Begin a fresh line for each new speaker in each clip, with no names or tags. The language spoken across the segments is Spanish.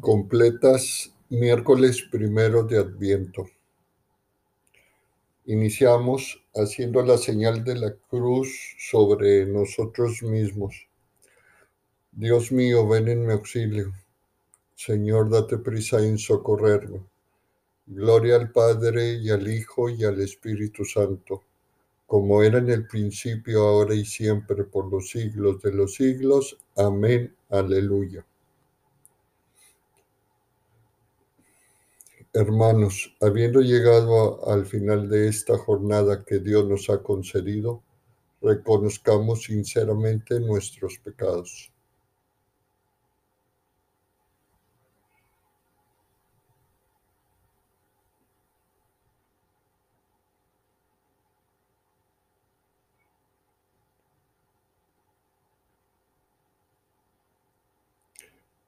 Completas miércoles primero de Adviento. Iniciamos haciendo la señal de la cruz sobre nosotros mismos. Dios mío, ven en mi auxilio. Señor, date prisa en socorrerme. Gloria al Padre y al Hijo y al Espíritu Santo, como era en el principio, ahora y siempre, por los siglos de los siglos. Amén. Aleluya. Hermanos, habiendo llegado al final de esta jornada que Dios nos ha concedido, reconozcamos sinceramente nuestros pecados.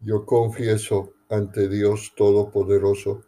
Yo confieso ante Dios Todopoderoso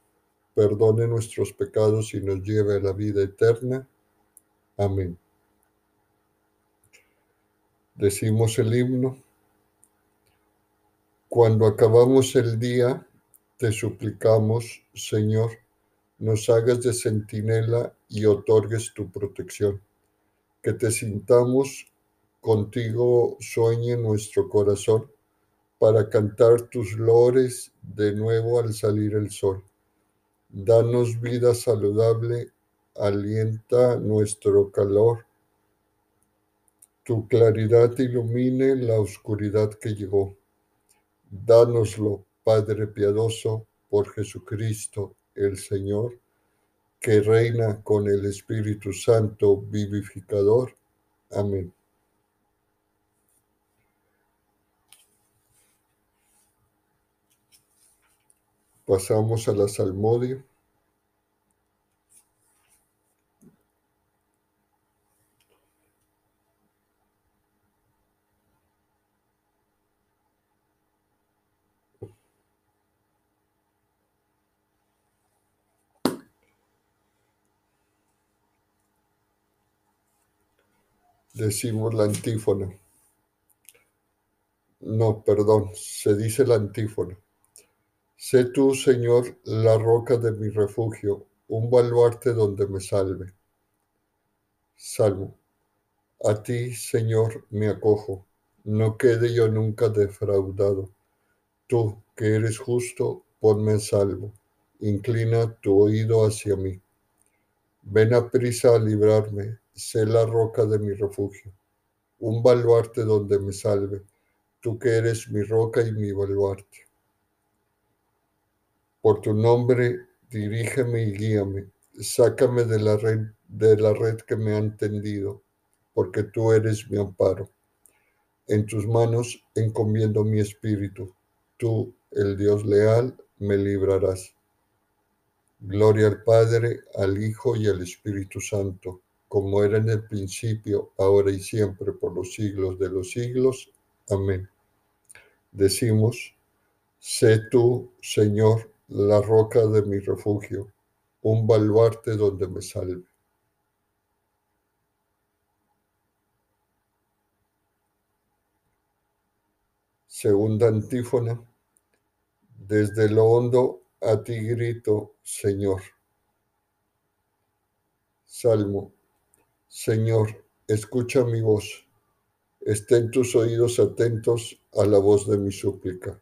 perdone nuestros pecados y nos lleve a la vida eterna. Amén. Decimos el himno. Cuando acabamos el día, te suplicamos, Señor, nos hagas de centinela y otorgues tu protección. Que te sintamos contigo sueñe nuestro corazón para cantar tus lores de nuevo al salir el sol Danos vida saludable, alienta nuestro calor. Tu claridad ilumine la oscuridad que llegó. Dánoslo, Padre piadoso, por Jesucristo el Señor, que reina con el Espíritu Santo vivificador. Amén. Pasamos a la salmodia. Decimos la antífona. No, perdón, se dice la antífona. Sé tú, Señor, la roca de mi refugio, un baluarte donde me salve. Salmo. A ti, Señor, me acojo, no quede yo nunca defraudado. Tú, que eres justo, ponme en salvo, inclina tu oído hacia mí. Ven a prisa a librarme, sé la roca de mi refugio, un baluarte donde me salve, tú que eres mi roca y mi baluarte. Por tu nombre, dirígeme y guíame. Sácame de la red, de la red que me han tendido, porque tú eres mi amparo. En tus manos encomiendo mi espíritu. Tú, el Dios leal, me librarás. Gloria al Padre, al Hijo y al Espíritu Santo, como era en el principio, ahora y siempre, por los siglos de los siglos. Amén. Decimos, sé tú, Señor, la roca de mi refugio, un baluarte donde me salve. Segunda antífona. Desde lo hondo a ti grito, Señor. Salmo. Señor, escucha mi voz. Estén tus oídos atentos a la voz de mi súplica.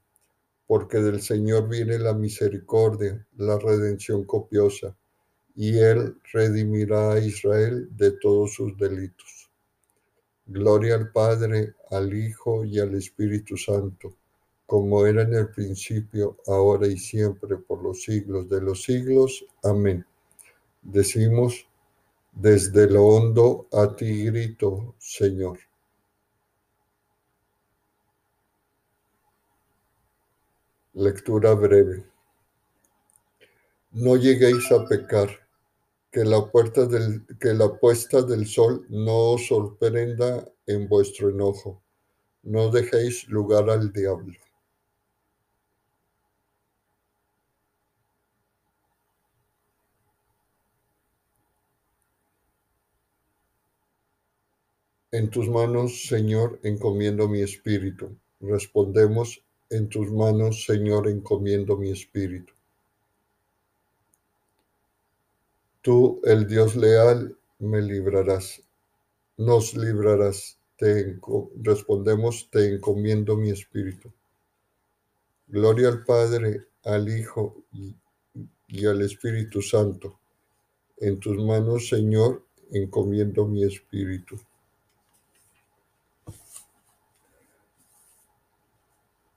porque del Señor viene la misericordia, la redención copiosa, y Él redimirá a Israel de todos sus delitos. Gloria al Padre, al Hijo y al Espíritu Santo, como era en el principio, ahora y siempre, por los siglos de los siglos. Amén. Decimos, desde lo hondo a ti grito, Señor. Lectura breve. No lleguéis a pecar, que la, puerta del, que la puesta del sol no os sorprenda en vuestro enojo. No dejéis lugar al diablo. En tus manos, Señor, encomiendo mi espíritu. Respondemos, en tus manos, Señor, encomiendo mi espíritu. Tú, el Dios leal, me librarás. Nos librarás. Respondemos, te encomiendo mi espíritu. Gloria al Padre, al Hijo y al Espíritu Santo. En tus manos, Señor, encomiendo mi espíritu.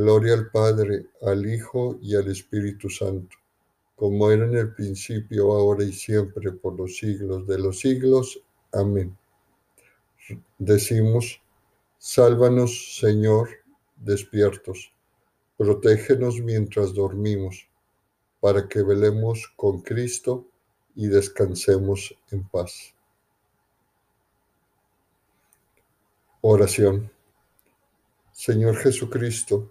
Gloria al Padre, al Hijo y al Espíritu Santo, como era en el principio, ahora y siempre, por los siglos de los siglos. Amén. Decimos, sálvanos, Señor, despiertos, protégenos mientras dormimos, para que velemos con Cristo y descansemos en paz. Oración. Señor Jesucristo,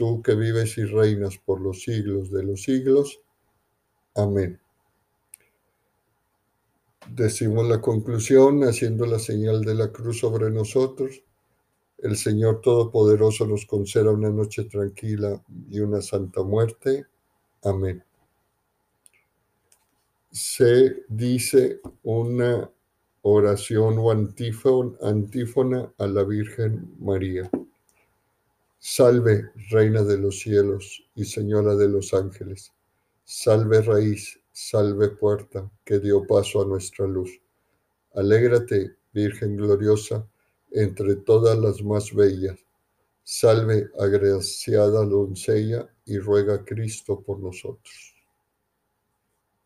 tú que vives y reinas por los siglos de los siglos. Amén. Decimos la conclusión haciendo la señal de la cruz sobre nosotros. El Señor Todopoderoso nos conceda una noche tranquila y una santa muerte. Amén. Se dice una oración o antífona a la Virgen María. Salve, Reina de los cielos y Señora de los ángeles. Salve raíz, salve puerta que dio paso a nuestra luz. Alégrate, Virgen gloriosa, entre todas las más bellas. Salve, agraciada doncella, y ruega Cristo por nosotros.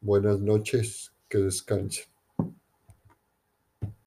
Buenas noches, que descansen.